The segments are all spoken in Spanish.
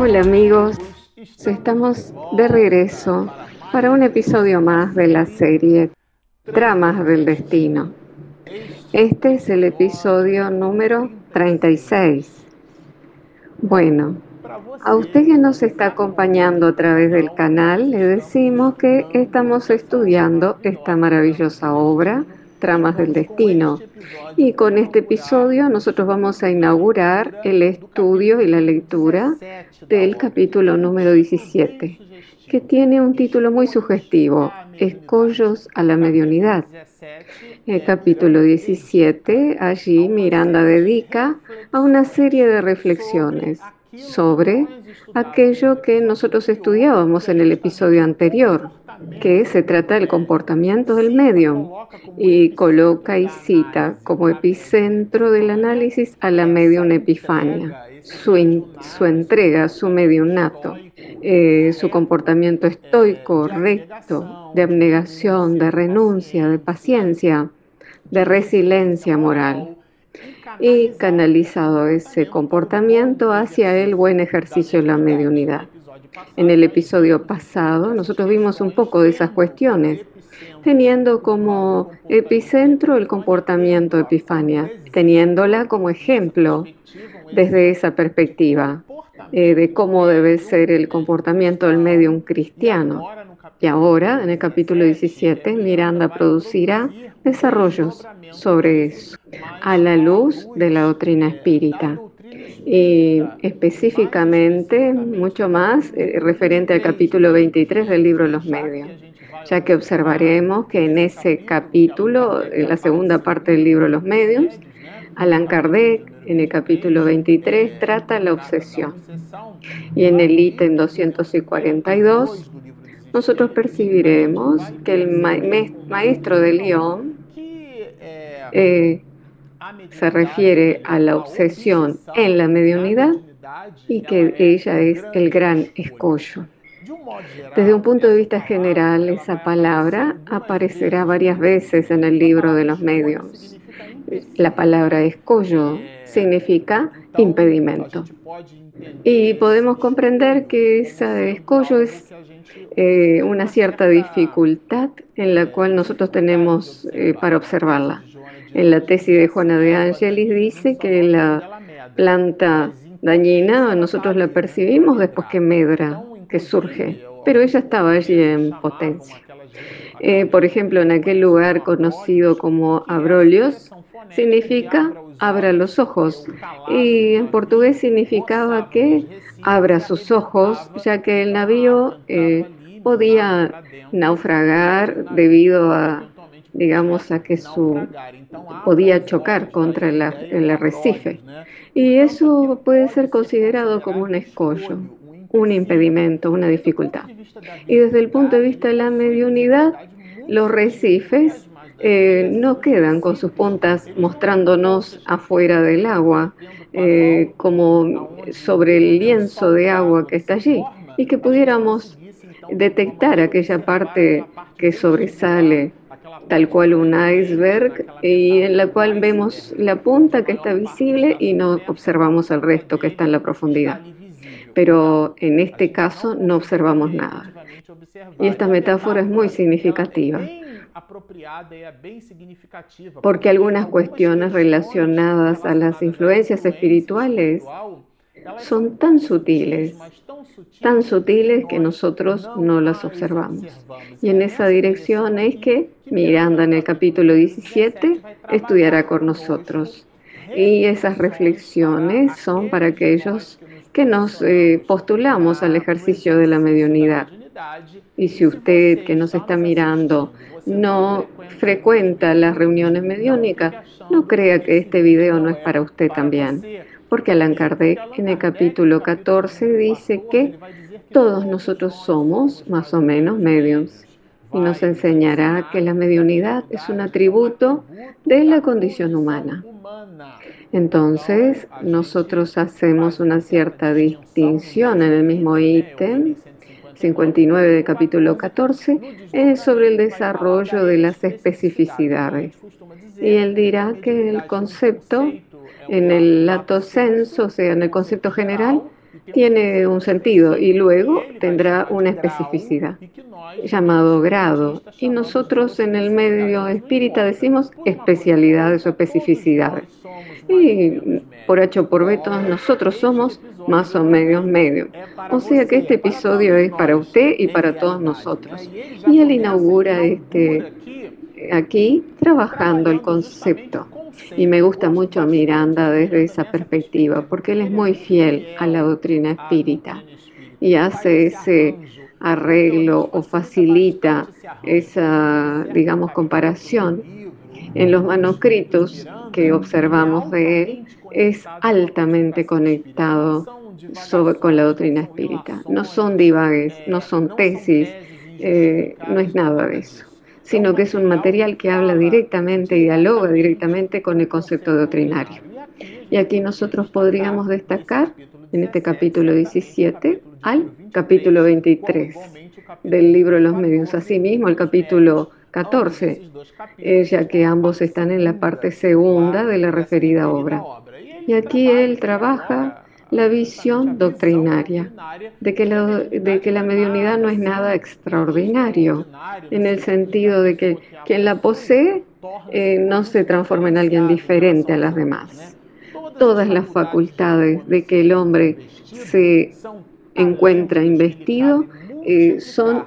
Hola amigos, estamos de regreso para un episodio más de la serie Tramas del Destino. Este es el episodio número 36. Bueno, a usted que nos está acompañando a través del canal, le decimos que estamos estudiando esta maravillosa obra Tramas del Destino. Y con este episodio nosotros vamos a inaugurar el estudio y la lectura del capítulo número 17, que tiene un título muy sugestivo, Escollos a la Mediunidad. El capítulo 17, allí Miranda dedica a una serie de reflexiones sobre aquello que nosotros estudiábamos en el episodio anterior, que se trata del comportamiento del medium y coloca y cita como epicentro del análisis a la medium Epifania, su, su entrega, su mediunato, eh, su comportamiento estoico, recto, de abnegación, de renuncia, de paciencia, de resiliencia moral y canalizado ese comportamiento hacia el buen ejercicio de la mediunidad. En el episodio pasado nosotros vimos un poco de esas cuestiones, teniendo como epicentro el comportamiento de Epifania, teniéndola como ejemplo desde esa perspectiva eh, de cómo debe ser el comportamiento del medium cristiano. Y ahora, en el capítulo 17, Miranda producirá desarrollos sobre eso, a la luz de la doctrina espírita. Y específicamente mucho más eh, referente al capítulo 23 del libro Los Medios, ya que observaremos que en ese capítulo, en la segunda parte del libro Los Medios, Alan Kardec en el capítulo 23 trata la obsesión. Y en el ítem 242 nosotros percibiremos que el maestro de León eh, se refiere a la obsesión en la mediunidad y que ella es el gran escollo. Desde un punto de vista general, esa palabra aparecerá varias veces en el libro de los medios. La palabra escollo significa impedimento. Y podemos comprender que ese escollo es eh, una cierta dificultad en la cual nosotros tenemos eh, para observarla. En la tesis de Juana de Angelis dice que la planta dañina nosotros la percibimos después que medra, que surge, pero ella estaba allí en potencia. Eh, por ejemplo, en aquel lugar conocido como Abrolios, significa abra los ojos y en portugués significaba que abra sus ojos, ya que el navío eh, podía naufragar debido a digamos, a que su podía chocar contra el arrecife. Y eso puede ser considerado como un escollo, un impedimento, una dificultad. Y desde el punto de vista de la mediunidad, los recifes eh, no quedan con sus puntas mostrándonos afuera del agua, eh, como sobre el lienzo de agua que está allí, y que pudiéramos detectar aquella parte que sobresale tal cual un iceberg y en la cual vemos la punta que está visible y no observamos el resto que está en la profundidad. Pero en este caso no observamos nada. Y esta metáfora es muy significativa porque algunas cuestiones relacionadas a las influencias espirituales son tan sutiles, tan sutiles que nosotros no las observamos. Y en esa dirección es que Miranda en el capítulo 17 estudiará con nosotros. Y esas reflexiones son para aquellos que nos eh, postulamos al ejercicio de la mediunidad. Y si usted que nos está mirando no frecuenta las reuniones mediúnicas, no crea que este video no es para usted también porque Allan Kardec en el capítulo 14 dice que todos nosotros somos más o menos mediums y nos enseñará que la mediunidad es un atributo de la condición humana. Entonces, nosotros hacemos una cierta distinción en el mismo ítem 59 del capítulo 14 es sobre el desarrollo de las especificidades. Y él dirá que el concepto en el lato senso, o sea, en el concepto general, tiene un sentido y luego tendrá una especificidad llamado grado. Y nosotros en el medio espírita decimos especialidades o especificidades. Y por H o por B todos nosotros somos más o menos medio. O sea que este episodio es para usted y para todos nosotros. Y él inaugura este aquí trabajando el concepto. Y me gusta mucho Miranda desde esa perspectiva, porque él es muy fiel a la doctrina espírita y hace ese arreglo o facilita esa, digamos, comparación en los manuscritos que observamos de él, es altamente conectado con la doctrina espírita. No son divagues, no son tesis, eh, no es nada de eso sino que es un material que habla directamente, dialoga directamente con el concepto doctrinario. Y aquí nosotros podríamos destacar en este capítulo 17 al capítulo 23 del libro los medios. Asimismo, el capítulo 14, ya que ambos están en la parte segunda de la referida obra. Y aquí él trabaja la visión doctrinaria de que la, de que la mediunidad no es nada extraordinario, en el sentido de que quien la posee eh, no se transforma en alguien diferente a las demás. Todas las facultades de que el hombre se encuentra investido eh, son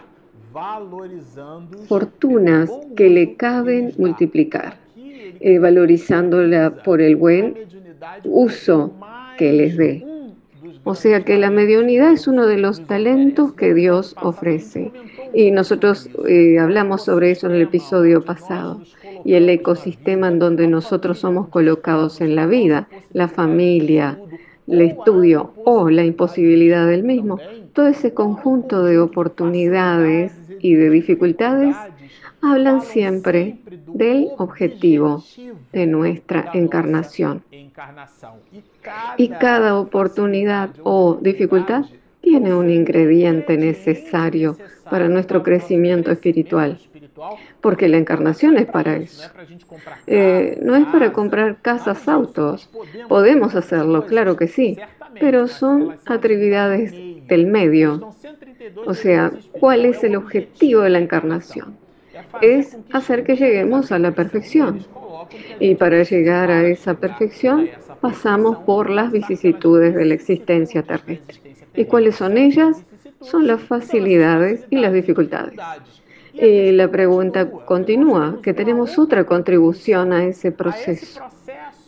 fortunas que le caben multiplicar, eh, valorizándola por el buen uso que les dé. O sea que la mediunidad es uno de los talentos que Dios ofrece. Y nosotros eh, hablamos sobre eso en el episodio pasado. Y el ecosistema en donde nosotros somos colocados en la vida, la familia, el estudio o la imposibilidad del mismo, todo ese conjunto de oportunidades y de dificultades hablan siempre del objetivo de nuestra encarnación. Y cada oportunidad o dificultad tiene un ingrediente necesario para nuestro crecimiento espiritual. Porque la encarnación es para eso. Eh, no es para comprar casas, autos. Podemos hacerlo, claro que sí, pero son actividades del medio. O sea, ¿cuál es el objetivo de la encarnación? Es hacer que lleguemos a la perfección. Y para llegar a esa perfección pasamos por las vicisitudes de la existencia terrestre. ¿Y cuáles son ellas? Son las facilidades y las dificultades. Y la pregunta continúa, que tenemos otra contribución a ese proceso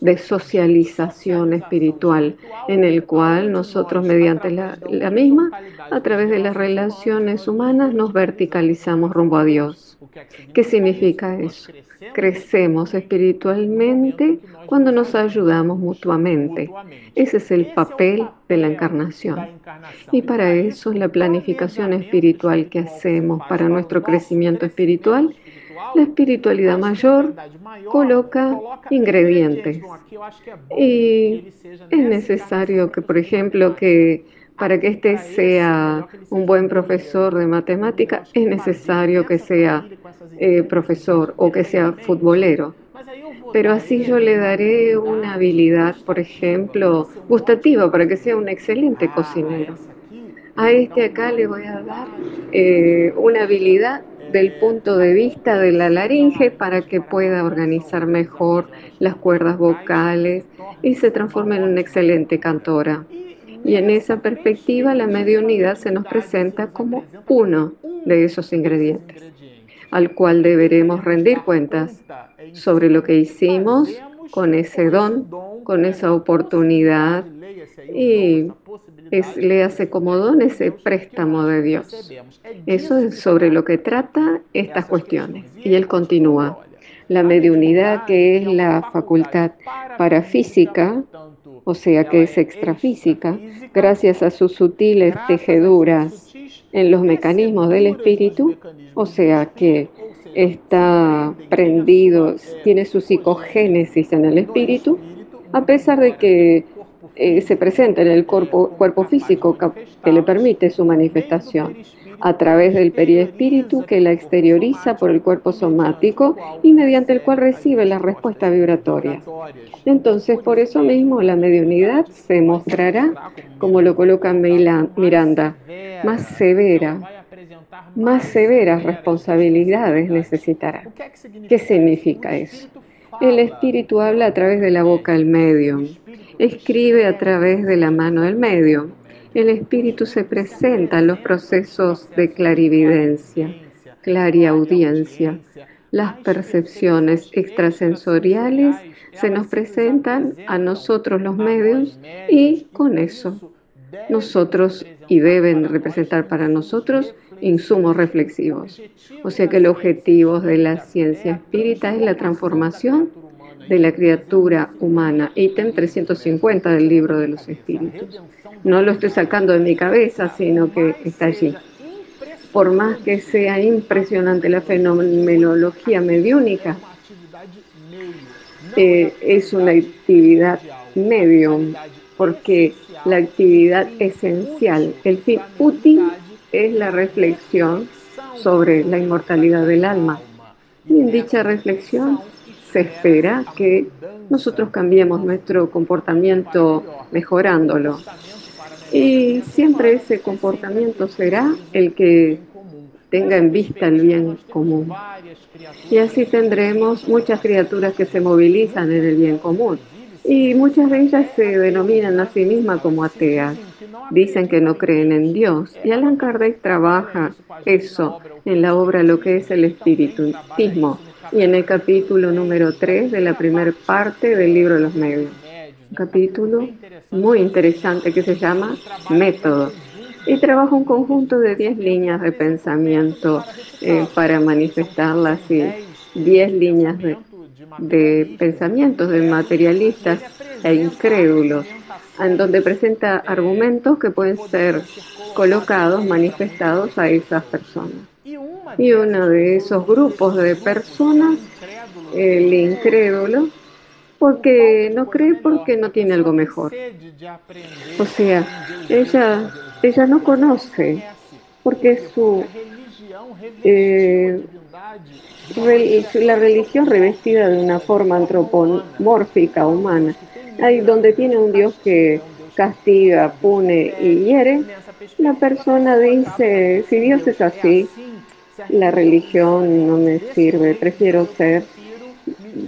de socialización espiritual, en el cual nosotros mediante la, la, misma, a través de las relaciones humanas, nos verticalizamos rumbo a Dios. ¿Qué significa eso? Crecemos espiritualmente cuando nos ayudamos mutuamente. Ese es el papel de la encarnación. Y para eso la planificación espiritual que hacemos para nuestro crecimiento espiritual la espiritualidad mayor coloca ingredientes. Y es necesario que, por ejemplo, que para que éste sea un buen profesor de matemática, es necesario que sea eh, profesor o que sea futbolero. Pero así yo le daré una habilidad, por ejemplo, gustativa para que sea un excelente cocinero. A este acá le voy a dar eh, una habilidad del punto de vista de la laringe para que pueda organizar mejor las cuerdas vocales y se transforme en una excelente cantora. Y en esa perspectiva la mediunidad se nos presenta como uno de esos ingredientes, al cual deberemos rendir cuentas sobre lo que hicimos con ese don, con esa oportunidad y le hace como don ese préstamo de Dios. Eso es sobre lo que trata estas cuestiones. Y él continúa. La mediunidad, que es la facultad parafísica, o sea que es extrafísica, gracias a sus sutiles tejeduras en los mecanismos del espíritu, o sea que está prendido, tiene su psicogénesis en el espíritu, a pesar de que eh, se presenta en el cuerpo, cuerpo físico que, le permite su manifestación. A través del periespíritu que la exterioriza por el cuerpo somático y mediante el cual recibe las respuestas vibratorias. Entonces, por eso mismo, la mediunidad se mostrará, como lo coloca Miranda, más severa, más severas responsabilidades necesitará. ¿Qué significa eso? El espíritu habla a través de la boca del medium, escribe a través de la mano del medium. El espíritu se presenta en los procesos de clarividencia, clariaudiencia. Las percepciones extrasensoriales se nos presentan a nosotros los medios y con eso nosotros y deben representar para nosotros insumos reflexivos. O sea que el objetivo de la ciencia espírita es la transformación de la criatura humana, ítem 350 del libro de los espíritus. No lo estoy sacando de mi cabeza, sino que está allí. Por más que sea impresionante la fenomenología mediúnica, eh, es una actividad medium, porque la actividad esencial, el fin útil es la reflexión sobre la inmortalidad del alma. Y en dicha reflexión se espera que nosotros cambiemos nuestro comportamiento mejorándolo. Y siempre ese comportamiento será el que tenga en vista el bien común. Y así tendremos muchas criaturas que se movilizan en el bien común. Y muchas de ellas se denominan a sí mismas como ateas. Dicen que no creen en Dios. Y Alan Kardec trabaja eso en la obra Lo que es el espiritismo y en el capítulo número 3 de la primera parte del libro de los medios. Un capítulo muy interesante que se llama Método. Y trabaja un conjunto de 10 líneas de pensamiento eh, para manifestarlas y 10 líneas de de pensamientos de materialistas e incrédulos, en donde presenta argumentos que pueden ser colocados, manifestados a esas personas. Y uno de esos grupos de personas, el incrédulo, porque no cree porque no tiene algo mejor. O sea, ella, ella no conoce porque su eh, la religión revestida de una forma antropomórfica humana, donde tiene un Dios que castiga, pune y hiere, la persona dice, si Dios es así, la religión no me sirve, prefiero ser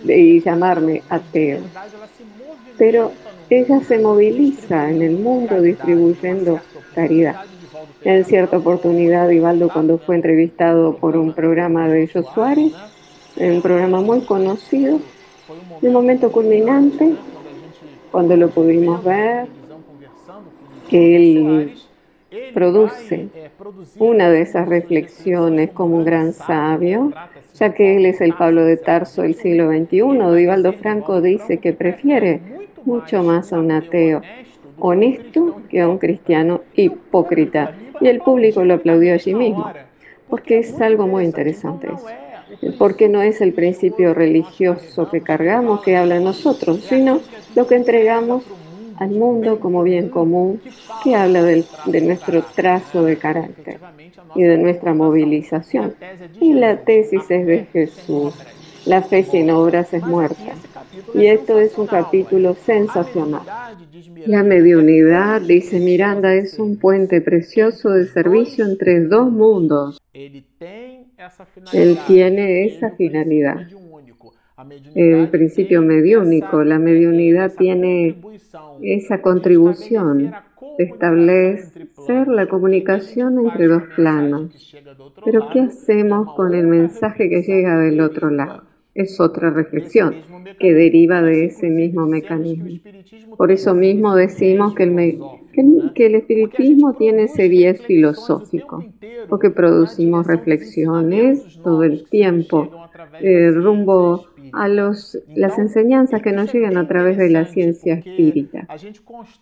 y llamarme ateo. Pero ella se moviliza en el mundo distribuyendo caridad. En cierta oportunidad, Ivaldo, cuando fue entrevistado por un programa de ellos Suárez, un programa muy conocido, el momento culminante, cuando lo pudimos ver, que él produce una de esas reflexiones como un gran sabio, ya que él es el Pablo de Tarso del siglo XXI. Divaldo Franco dice que prefiere mucho más a un ateo honesto que a un cristiano hipócrita. Y el público lo aplaudió allí mismo, porque es algo muy interesante eso. Porque no es el principio religioso que cargamos que habla nosotros, sino lo que entregamos al mundo como bien común, que habla de nuestro trazo de carácter y de nuestra movilización. Y la tesis es de Jesús. La fe sin obras es muerta. Y esto es un capítulo sensacional. La mediunidad, dice Miranda, es un puente precioso de servicio entre dos mundos. Él tiene esa finalidad. El principio mediúnico, la mediunidad tiene esa contribución de establecer la comunicación entre dos planos. Pero ¿qué hacemos con el mensaje que llega del otro lado? Es otra reflexión que deriva de ese mismo mecanismo. Por eso mismo decimos que el, que, el espiritismo tiene ese bies filosófico, porque producimos reflexiones todo el tiempo eh, rumbo a los, las enseñanzas que nos llegan a través de la ciencia espírita.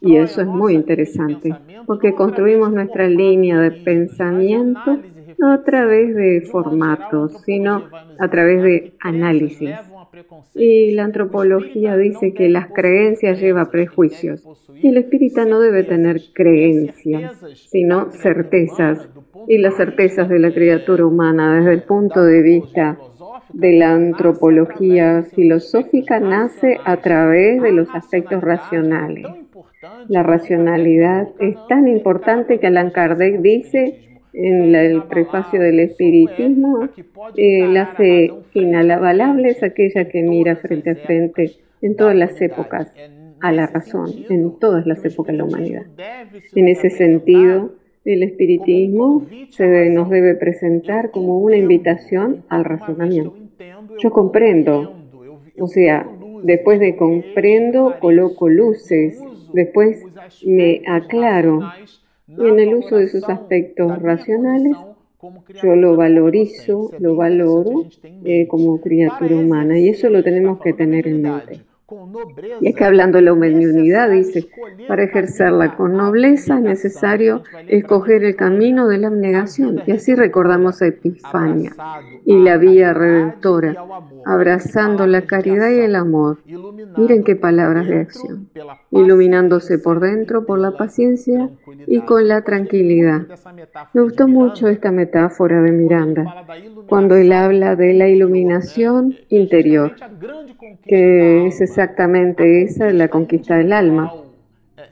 Y eso es muy interesante, porque construimos nuestra línea de pensamiento no a través de formatos, sino a través de análisis. Y la antropología dice que las creencias llevan prejuicios. Y el espírita no debe tener creencias, sino certezas. Y las certezas de la criatura humana desde el punto de vista de la antropología filosófica nace a través de los aspectos racionales. La racionalidad es tan importante que Allan Kardec dice en el prefacio del espiritismo, eh, la fe inalabable es aquella que mira frente a frente en todas las épocas a la razón, en todas las épocas de la humanidad. En ese sentido, el espiritismo se nos debe presentar como una invitación al razonamiento. Yo comprendo, o sea, después de comprendo, coloco luces, después me aclaro y en el uso de sus aspectos racionales yo lo valorizo, lo valoro eh, como criatura humana y eso lo tenemos que tener en mente. Y es que hablando de la humanidad, dice, para ejercerla con nobleza es necesario escoger el camino de la abnegación. Y así recordamos a Epifania y la vía redentora, abrazando la caridad y el amor. Miren qué palabras de acción. Iluminándose por dentro por la paciencia y con la tranquilidad. Me gustó mucho esta metáfora de Miranda, cuando él habla de la iluminación interior, que es exactamente esa la conquista del alma,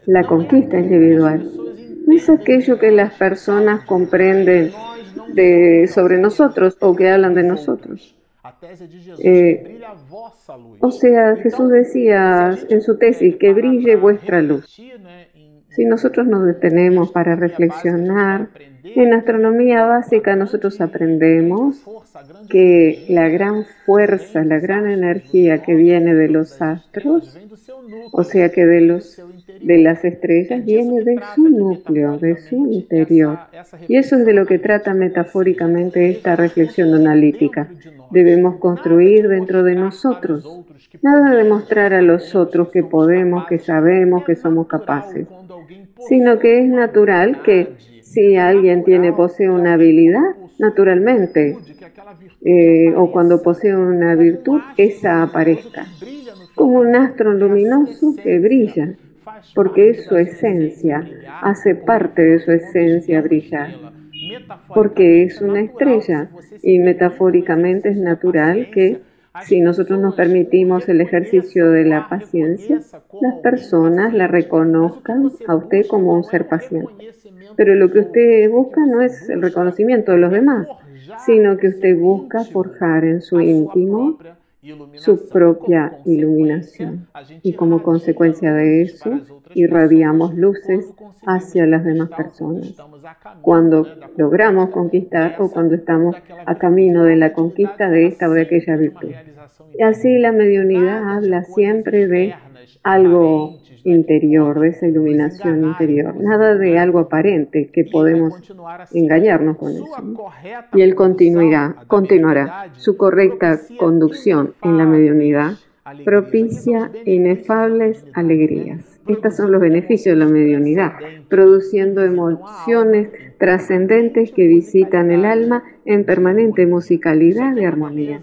la conquista individual. No es aquello que las personas comprenden de, sobre nosotros o que hablan de nosotros. Eh, o sea, Jesús decía en su tesis que brille vuestra luz. Si nosotros nos detenemos para reflexionar, en astronomía básica nosotros aprendemos que la gran fuerza, la gran energía que viene de los astros, o sea que de, los, de las estrellas, viene de su núcleo, de su interior. Y eso es de lo que trata metafóricamente esta reflexión analítica. Debemos construir dentro de nosotros. Nada de mostrar a los otros que podemos, que sabemos, que somos capaces, sino que es natural que si alguien tiene, posee una habilidad, naturalmente, eh, o cuando posee una virtud, esa aparezca, como un astro luminoso que brilla, porque es su esencia, hace parte de su esencia brillar, porque es una estrella y metafóricamente es natural que si nosotros nos permitimos el ejercicio de la paciencia, las personas la reconozcan a usted como un ser paciente. Pero lo que usted busca no es el reconocimiento de los demás, sino que usted busca forjar en su íntimo su propia iluminación. Y como consecuencia de eso, irradiamos luces hacia las demás personas. Cuando logramos conquistar o cuando estamos a camino de la conquista de esta o de aquella virtud. Y así la mediunidad habla siempre de algo interior, de esa iluminación interior, nada de algo aparente que podemos engañarnos con eso. Y él continuará, continuará. Su correcta conducción en la mediunidad propicia inefables alegrías. Estos son los beneficios de la mediunidad, produciendo emociones trascendentes que visitan el alma en permanente musicalidad y armonía.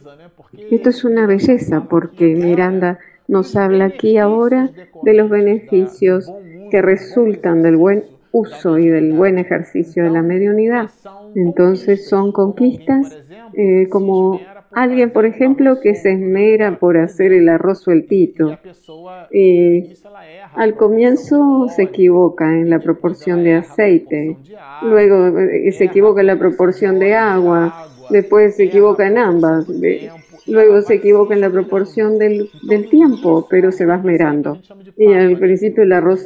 Esto es una belleza porque Miranda nos habla aquí ahora de los beneficios que resultan del buen uso y del buen ejercicio de la mediunidad. Entonces son conquistas eh, como alguien, por ejemplo, que se esmera por hacer el arroz sueltito. Y al comienzo se equivoca en la proporción de aceite, luego eh, se equivoca en la proporción de agua, después se equivoca en ambas. Luego se equivoca en la proporción del, tiempo, pero se va esmerando. Y al principio el arroz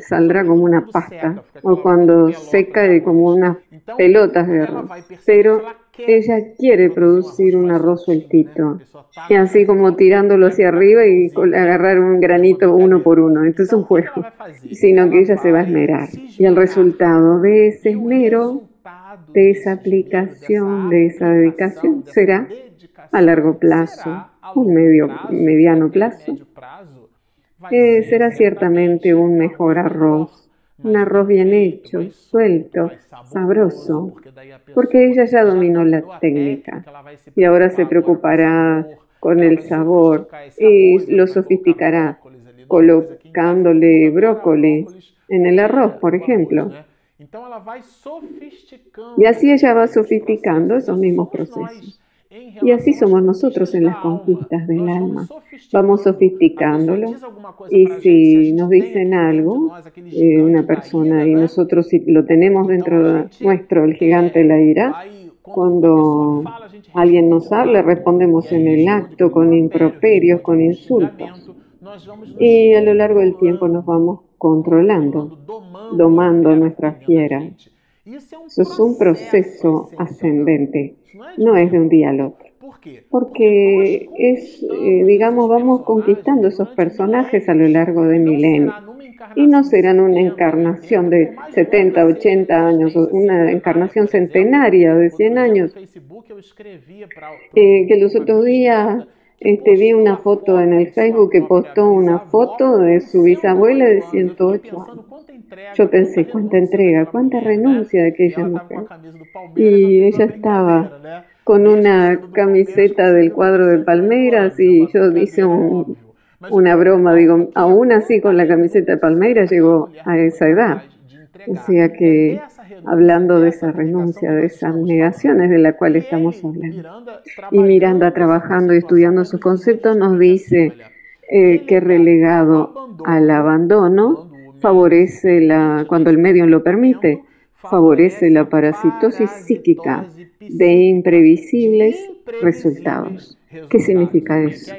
saldrá como una pasta, o cuando seca como unas pelotas de arroz. Pero ella quiere producir un arroz sueltito, y así como tirándolo hacia arriba y agarrar un granito uno por uno. Esto es un juego, sino que ella se va a esmerar. Y el resultado de ese esmero, de esa aplicación, de esa dedicación, será a largo plazo, un medio, mediano plazo, será ciertamente un mejor arroz, un arroz bien hecho, suelto, sabroso, porque ella ya dominó la técnica y ahora se preocupará con el sabor y lo sofisticará colocándole brócoli en el arroz, por ejemplo. Y así ella va sofisticando esos mismos procesos. Y así somos nosotros en las conquistas del alma. Vamos sofisticándolo y si nos dicen algo, eh, una persona, y nosotros si lo tenemos dentro nuestro, el gigante la ira, cuando alguien nos habla, respondemos en el acto con improperios, con insultos. Y a lo largo del tiempo nos vamos controlando, domando nuestra fiera. Eso es un proceso ascendente, no es de un día al otro. Porque es, eh, digamos, vamos conquistando esos personajes a lo largo de milenios. Y no serán una encarnación de 70, 80 años, una encarnación centenaria de 100 años. Eh, que los otros días este, vi una foto en el Facebook que postó una foto de su bisabuela de 108 años. Yo pensé, cuánta entrega, cuánta renuncia de aquella mujer. Y ella estaba con una camiseta del cuadro de Palmeiras y yo hice una broma, digo, aún así con la camiseta de Palmeiras llegó a esa edad. O sea que hablando de esa renuncia, de esas negaciones de la cual estamos hablando. Y Miranda trabajando y estudiando sus conceptos nos dice eh, que relegado al abandono favorece la, cuando el medio lo permite, favorece la parasitosis psíquica de imprevisibles resultados. ¿Qué significa eso?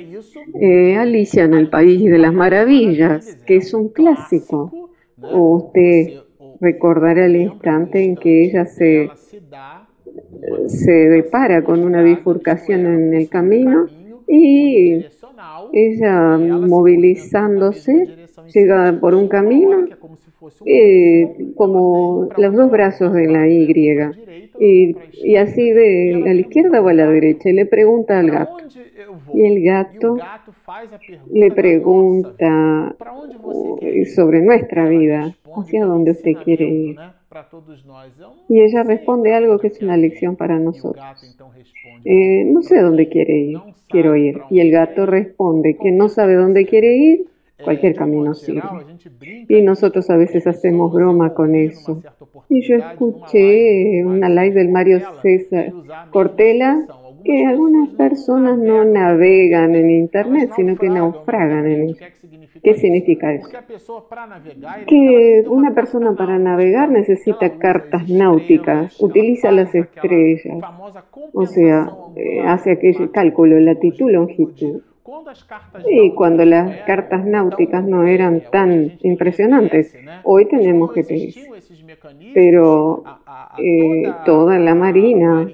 Eh, Alicia en el País de las Maravillas, que es un clásico. Usted recordará el instante en que ella se, se depara con una bifurcación en el camino y ella movilizándose llega por un camino eh, como los dos brazos de la Y y, y así de a la izquierda o a la derecha y le pregunta al gato. Y el gato le pregunta sobre nuestra vida, hacia dónde usted quiere ir. Y ella responde algo que es una lección para nosotros. Eh, no sé dónde quiere ir, quiero ir. Y el gato responde que no sabe dónde quiere ir, cualquier camino sirve. Y nosotros a veces hacemos broma con eso. Y yo escuché una live del Mario César Cortela que algunas personas no navegan en Internet, sino que naufragan en ella. ¿Qué significa eso? Que una persona para navegar necesita cartas náuticas, utiliza las estrellas, o sea, eh, hace aquel cálculo, latitud, longitud. Y cuando las cartas náuticas no eran tan impresionantes, hoy tenemos GPS. Pero eh, toda la marina,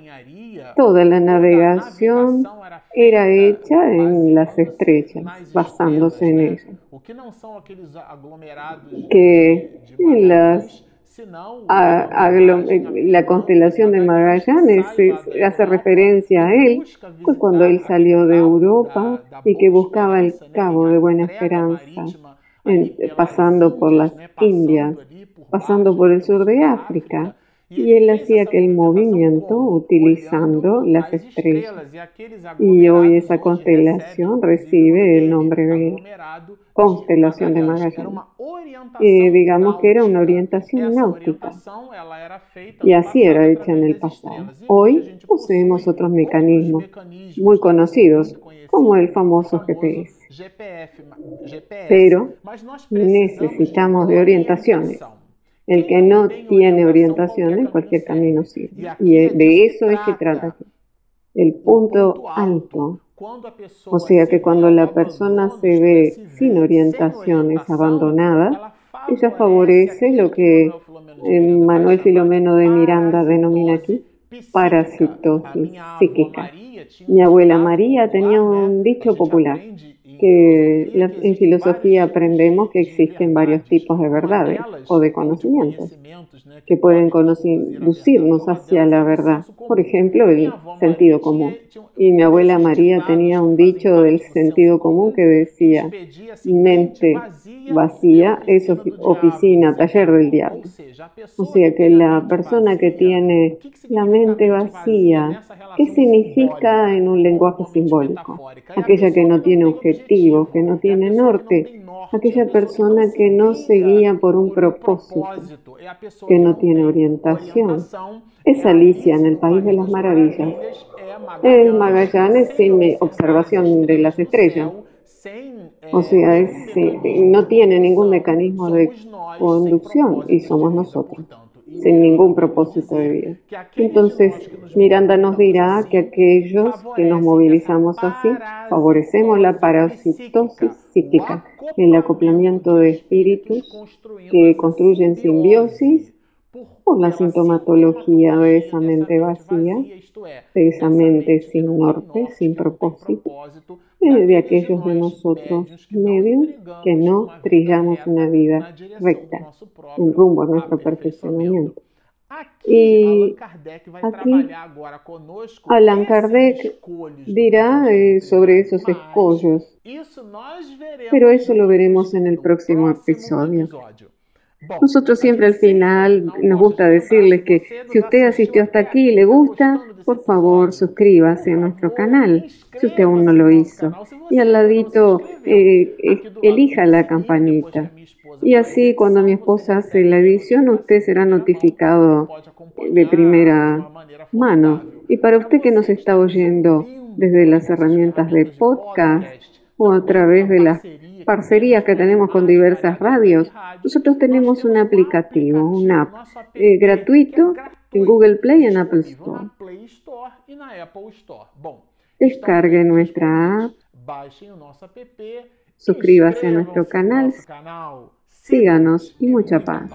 toda la navegación era hecha en las estrellas, basándose en ellas. Que en las la constelación de Magallanes hace referencia a él, pues cuando él salió de Europa y que buscaba el Cabo de Buena Esperanza, pasando por las Indias, pasando por el sur de África y él hacía aquel movimiento utilizando las estrellas. Y hoy esa constelación recibe el nombre de constelación de Magallanes. Y digamos que era una orientación náutica. Y así era hecha en el pasado. Hoy poseemos otros mecanismos muy conocidos, como el famoso GPS. Pero necesitamos de orientaciones el que no tiene orientación en cualquier camino sirve. Y de eso es que trata el punto alto. O sea que cuando la persona se ve sin orientaciones, abandonada, ella favorece lo que Manuel Filomeno de Miranda denomina aquí parasitosis psíquica. Mi abuela María tenía un dicho popular, que en filosofía aprendemos que existen varios tipos de verdades o de conocimientos que pueden conducirnos hacia la verdad. Por ejemplo, el sentido común. Y mi abuela María tenía un dicho del sentido común que decía, mente vacía es oficina, taller del diablo. O sea que la persona que tiene la mente vacía, ¿qué significa en un lenguaje simbólico? Aquella que no tiene objetivo, que no tiene norte, aquella persona que no se guía por un propósito, que no tiene orientación. Es Alicia en el País de las Maravillas. Es Magallanes sin observación de las estrellas. O sea, no tiene ningún mecanismo de conducción y somos nosotros sin ningún propósito de vida. Entonces, Miranda nos dirá que aquellos que nos movilizamos así, favorecemos la parasitosis psíquica, el acoplamiento de espíritus que construyen simbiosis por la sintomatología de esa mente vacía, de esa mente sin norte, sin propósito, de aquellos de nosotros medios que no trillamos una vida recta, en rumbo a nuestro perfeccionamiento. Y aquí Allan Kardec dirá eh, sobre esos escollos, pero eso lo veremos en el próximo episodio. Nosotros siempre al final nos gusta decirles que si usted asistió hasta aquí y le gusta, por favor suscríbase a nuestro canal, si usted aún no lo hizo. Y al ladito eh, elija la campanita. Y así cuando mi esposa hace la edición, usted será notificado de primera mano. Y para usted que nos está oyendo desde las herramientas de podcast o a través de las parcerías que tenemos con diversas radios, nosotros tenemos un aplicativo, un app eh, gratuito en Google Play y en Apple Store. Descargue nuestra app, suscríbase a nuestro canal, síganos y mucha paz.